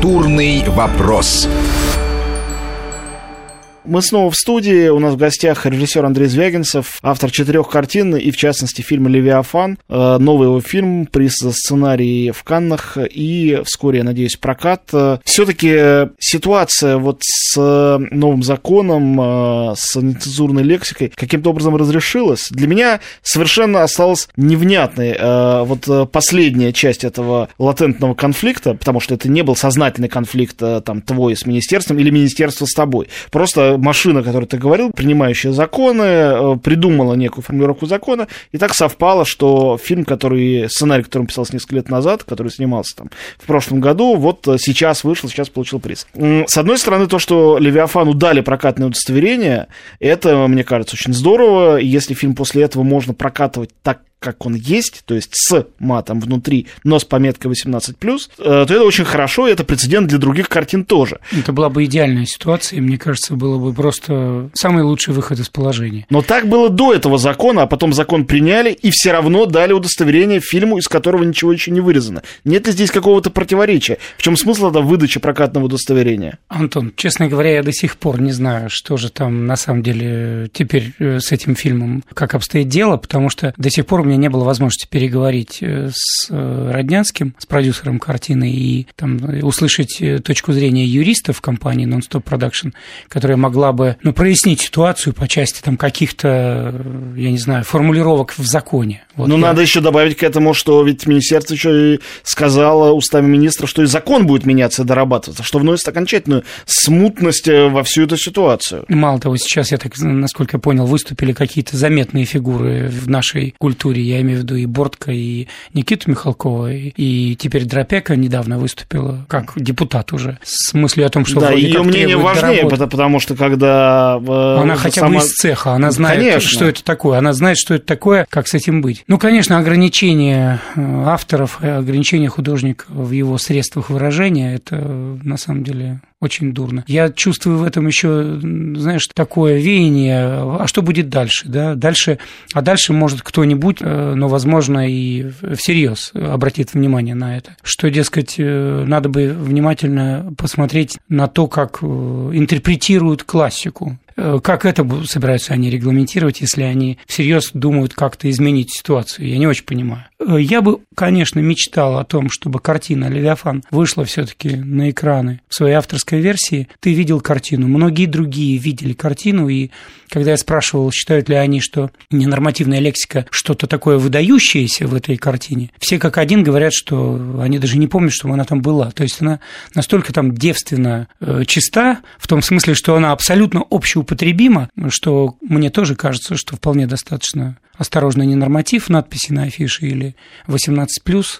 Культурный вопрос. Мы снова в студии. У нас в гостях режиссер Андрей Звягинцев, автор четырех картин и, в частности, фильма «Левиафан». Э, новый его фильм, приз за сценарий в Каннах и вскоре, я надеюсь, прокат. Все-таки ситуация вот с новым законом, э, с нецензурной лексикой каким-то образом разрешилась. Для меня совершенно осталась невнятной э, вот последняя часть этого латентного конфликта, потому что это не был сознательный конфликт там твой с министерством или министерство с тобой. Просто машина, о которой ты говорил, принимающая законы, э, придумала некую формулировку закона, и так совпало, что фильм, который, сценарий, который писался несколько лет назад, который снимался там в прошлом году, вот э, сейчас вышел, сейчас получил приз. С одной стороны, то, что Левиафану дали прокатное удостоверение, это, мне кажется, очень здорово. Если фильм после этого можно прокатывать так, как он есть, то есть с матом внутри, но с пометкой 18+, э, то это очень хорошо, и это прецедент для других картин тоже. Это была бы идеальная ситуация, и мне кажется, было бы просто самый лучший выход из положения. Но так было до этого закона, а потом закон приняли, и все равно дали удостоверение фильму, из которого ничего еще не вырезано. Нет ли здесь какого-то противоречия? В чем смысл это выдачи прокатного удостоверения? Антон, честно говоря, я до сих пор не знаю, что же там на самом деле теперь э, с этим фильмом, как обстоит дело, потому что до сих пор меня не было возможности переговорить э, с э, Роднянским, с продюсером картины, и там, услышать э, точку зрения юристов компании Non-Stop Production, которая могла бы ну, прояснить ситуацию по части там, каких-то, я не знаю, формулировок в законе. Вот ну, я... надо еще добавить к этому, что ведь министерство еще и сказало устами министра, что и закон будет меняться и дорабатываться, что вносит окончательную смутность во всю эту ситуацию. Мало того, сейчас, я так, насколько я понял, выступили какие-то заметные фигуры в нашей культуре, я имею в виду и Бортко, и Никиту Михалкова, и теперь Дропека недавно выступила как депутат уже, с мыслью о том, что да, ее мнение важнее, потому, потому что когда... Э, она хотя сама... бы из цеха, она знает, Конечно. что это такое, она знает, что это такое, как с этим быть. Ну, конечно, ограничение э, авторов, ограничение художника в его средствах выражения, это на самом деле очень дурно. Я чувствую в этом еще, знаешь, такое веяние, а что будет дальше, да? Дальше, а дальше может кто-нибудь, э, но, возможно, и всерьез обратит внимание на это, что, дескать, э, надо бы внимательно посмотреть на то, как э, интерпретируют классику. Как это собираются они регламентировать, если они всерьез думают как-то изменить ситуацию? Я не очень понимаю. Я бы, конечно, мечтал о том, чтобы картина «Левиафан» вышла все-таки на экраны в своей авторской версии. Ты видел картину, многие другие видели картину, и когда я спрашивал, считают ли они, что ненормативная лексика что-то такое выдающееся в этой картине, все как один говорят, что они даже не помнят, что она там была. То есть она настолько там девственно э, чиста, в том смысле, что она абсолютно общеупотребима, что мне тоже кажется, что вполне достаточно осторожно не норматив надписи на афише или 18+,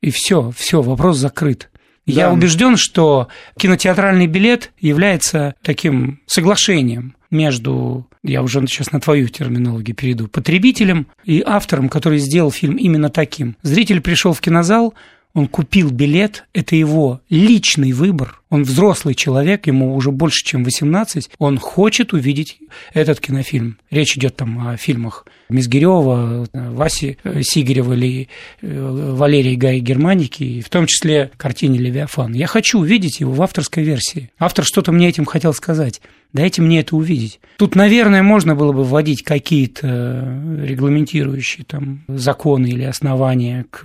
и все, все, вопрос закрыт. Да. Я убежден, что кинотеатральный билет является таким соглашением между, я уже сейчас на твою терминологию перейду, потребителем и автором, который сделал фильм именно таким. Зритель пришел в кинозал, он купил билет, это его личный выбор, он взрослый человек, ему уже больше, чем 18, он хочет увидеть этот кинофильм. Речь идет там о фильмах Мизгирева, Васи Сигарева или э, Валерии Гай Германики, в том числе картине «Левиафан». Я хочу увидеть его в авторской версии. Автор что-то мне этим хотел сказать. Дайте мне это увидеть. Тут, наверное, можно было бы вводить какие-то э, регламентирующие там законы или основания к,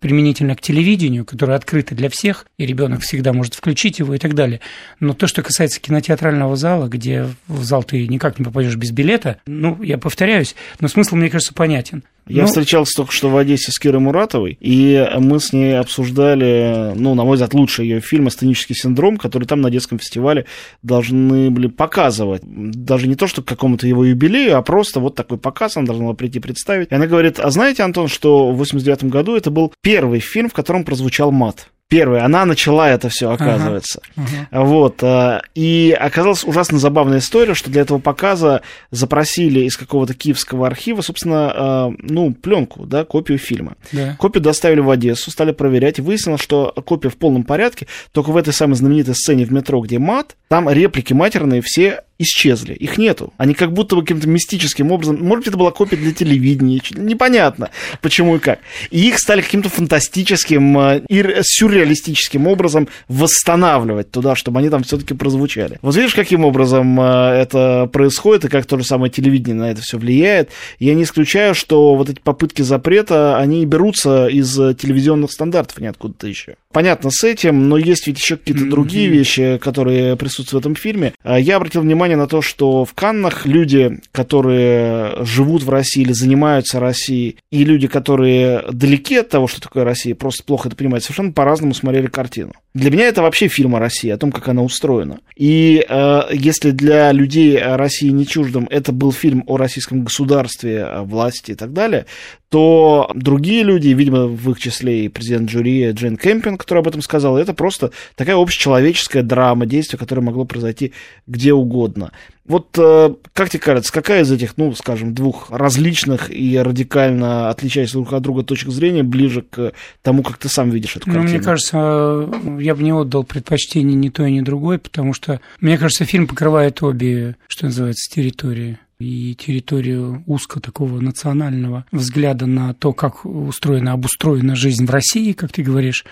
применительно к телевидению, которые открыты для всех, и ребенок всегда может включить его и так далее. Но то, что касается кинотеатрального зала, где в зал ты никак не попадешь без билета, ну, я повторяюсь, но смысл, мне кажется, понятен. Я ну, встречался только что в Одессе с Кирой Муратовой, и мы с ней обсуждали, ну, на мой взгляд, лучший ее фильм «Астенический синдром», который там на детском фестивале должны были показывать. Даже не то, что к какому-то его юбилею, а просто вот такой показ она должна была прийти представить. И она говорит, а знаете, Антон, что в 89 году это был первый фильм, в котором прозвучал мат первая, она начала это все, оказывается. Ага, ага. Вот. Э, и оказалась ужасно забавная история, что для этого показа запросили из какого-то киевского архива, собственно, э, ну, пленку, да, копию фильма. Да. Копию доставили в Одессу, стали проверять, и выяснилось, что копия в полном порядке, только в этой самой знаменитой сцене в метро, где мат, Там реплики матерные все исчезли, их нету. Они как будто бы каким-то мистическим образом, может это была копия для телевидения, непонятно почему и как. И их стали каким-то фантастическим э, и сюрреалистическим образом восстанавливать туда, чтобы они там все-таки прозвучали. Вот видишь, каким образом э, это происходит и как то же самое телевидение на это все влияет. Я не исключаю, что вот эти попытки запрета, они берутся из телевизионных стандартов, а не откуда-то еще. Понятно с этим, но есть ведь еще какие-то mm-hmm. другие вещи, которые присутствуют в этом фильме. Э, я обратил внимание внимание на то, что в Каннах люди, которые живут в России или занимаются Россией, и люди, которые далеки от того, что такое Россия, просто плохо это понимают, совершенно по-разному смотрели картину. Для меня это вообще фильм о России, о том, как она устроена. И э, если для людей России не чуждым это был фильм о российском государстве, о власти и так далее, то другие люди, видимо, в их числе и президент жюри Джейн Кемпинг, который об этом сказал, это просто такая общечеловеческая драма, действие, которое могло произойти где угодно. Вот э, как тебе кажется, какая из этих, ну, скажем, двух различных и радикально отличающихся друг от друга точек зрения ближе к тому, как ты сам видишь эту картину? Ну, мне кажется, я бы не отдал предпочтение ни той, ни другой, потому что, мне кажется, фильм покрывает обе, что называется, территории. И территорию узко такого национального взгляда на то, как устроена, обустроена жизнь в России, как ты говоришь,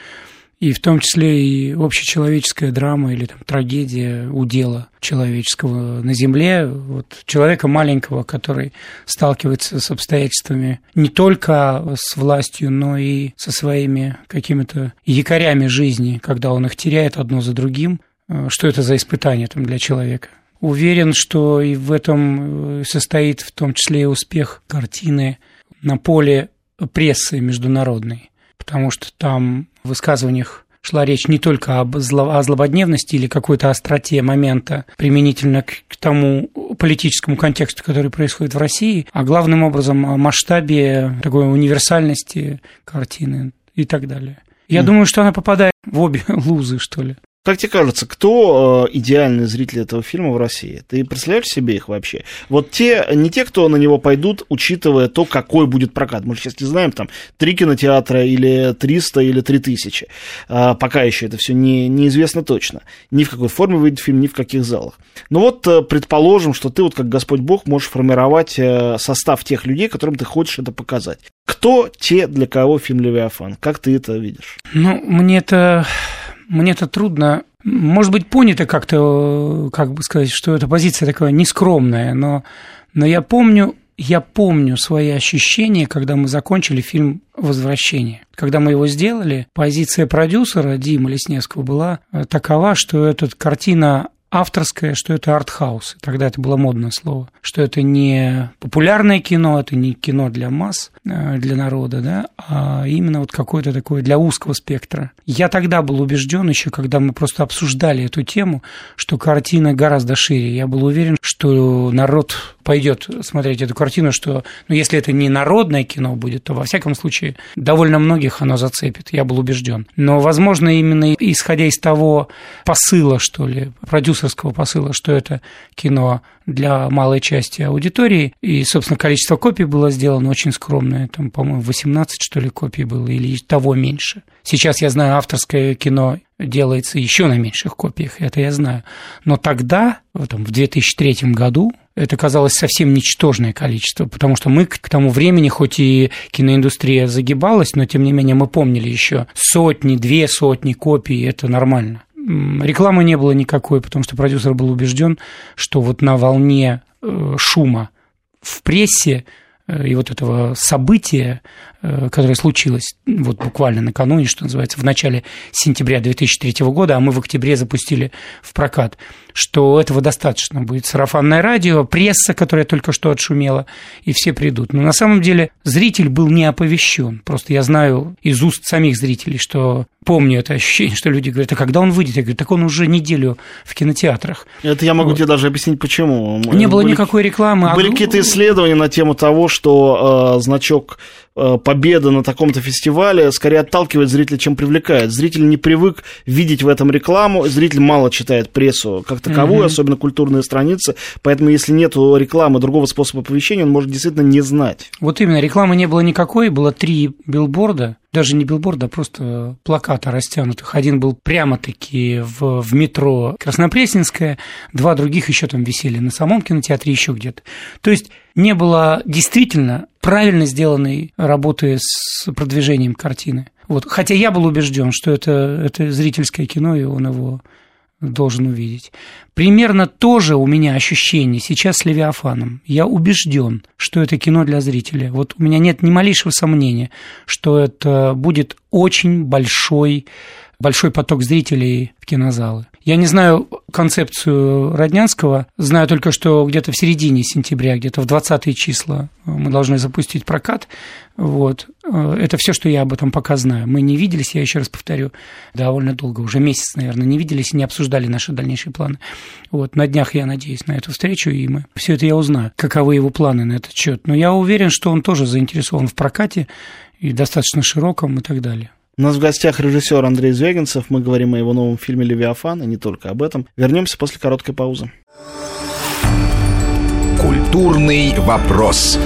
и в том числе и общечеловеческая драма или там, трагедия удела человеческого на земле, вот, человека маленького, который сталкивается с обстоятельствами не только с властью, но и со своими какими-то якорями жизни, когда он их теряет одно за другим. Э, что это за испытание там, для человека? Уверен, что и в этом э, состоит в том числе и успех картины на поле прессы международной, потому что там в высказываниях шла речь не только об зло, о злободневности или какой-то остроте момента применительно к, к тому политическому контексту, который происходит в России, а главным образом о масштабе такой универсальности картины и так далее. Я mm. думаю, что она попадает в обе лузы, что ли. Как тебе кажется, кто э, идеальный зритель этого фильма в России? Ты представляешь себе их вообще? Вот те, не те, кто на него пойдут, учитывая то, какой будет прокат. Мы же сейчас не знаем, там, три кинотеатра или 300 или 3000. Э, пока еще это все не, неизвестно точно. Ни в какой форме выйдет фильм, ни в каких залах. Но вот э, предположим, что ты вот как Господь Бог можешь формировать э, состав тех людей, которым ты хочешь это показать. Кто те, для кого фильм «Левиафан»? Как ты это видишь? Ну, мне это мне это трудно, может быть, понято как-то, как бы сказать, что эта позиция такая нескромная, но, но я помню, я помню свои ощущения, когда мы закончили фильм «Возвращение». Когда мы его сделали, позиция продюсера Димы Лесневского была такова, что эта картина авторское, что это артхаус. Тогда это было модное слово. Что это не популярное кино, это не кино для масс, э, для народа, да, а именно вот какое-то такое для узкого спектра. Я тогда был убежден еще, когда мы просто обсуждали эту тему, что картина гораздо шире. Я был уверен, что народ пойдет смотреть эту картину, что ну, если это не народное кино будет, то во всяком случае довольно многих оно зацепит. Я был убежден. Но, возможно, именно исходя из того посыла, что ли, продюсерского посыла, что это кино для малой части аудитории, и, собственно, количество копий было сделано очень скромное, там, по-моему, 18, что ли, копий было, или того меньше. Сейчас, я знаю, авторское кино делается еще на меньших копиях, это я знаю. Но тогда, там, в 2003 году, это казалось совсем ничтожное количество, потому что мы к тому времени, хоть и киноиндустрия загибалась, но тем не менее мы помнили еще сотни, две сотни копий, это нормально. Рекламы не было никакой, потому что продюсер был убежден, что вот на волне э, шума в прессе э, и вот этого события, э, которое случилось вот буквально накануне, что называется, в начале сентября 2003 года, а мы в октябре запустили в прокат – что этого достаточно будет. Сарафанное радио, пресса, которая только что отшумела, и все придут. Но на самом деле зритель был не оповещен. Просто я знаю из уст самих зрителей, что помню это ощущение, что люди говорят, а когда он выйдет? Я говорю, так он уже неделю в кинотеатрах. Это я могу вот. тебе даже объяснить, почему. Не было были, никакой рекламы. Были а... какие-то исследования на тему того, что э, значок победа на таком-то фестивале скорее отталкивает зрителя, чем привлекает. Зритель не привык видеть в этом рекламу, зритель мало читает прессу как таковую, mm-hmm. особенно культурные страницы, поэтому если нет рекламы, другого способа оповещения, он может действительно не знать. Вот именно, рекламы не было никакой, было три билборда, даже не билборда, а просто плаката растянутых. Один был прямо-таки в, в метро Краснопресненское, два других еще там висели на самом кинотеатре, еще где-то. То есть не было действительно правильно сделанной работы с продвижением картины. Вот. Хотя я был убежден, что это, это зрительское кино, и он его должен увидеть. Примерно то же у меня ощущение сейчас с «Левиафаном». Я убежден, что это кино для зрителя. Вот у меня нет ни малейшего сомнения, что это будет очень большой, большой поток зрителей в кинозалы. Я не знаю концепцию Роднянского, знаю только, что где-то в середине сентября, где-то в 20 числа мы должны запустить прокат. Вот. Это все, что я об этом пока знаю. Мы не виделись, я еще раз повторю, довольно долго, уже месяц, наверное, не виделись и не обсуждали наши дальнейшие планы. Вот. На днях я надеюсь на эту встречу, и мы все это я узнаю, каковы его планы на этот счет. Но я уверен, что он тоже заинтересован в прокате и достаточно широком и так далее. У нас в гостях режиссер Андрей Звягинцев. Мы говорим о его новом фильме «Левиафан», и не только об этом. Вернемся после короткой паузы. Культурный вопрос.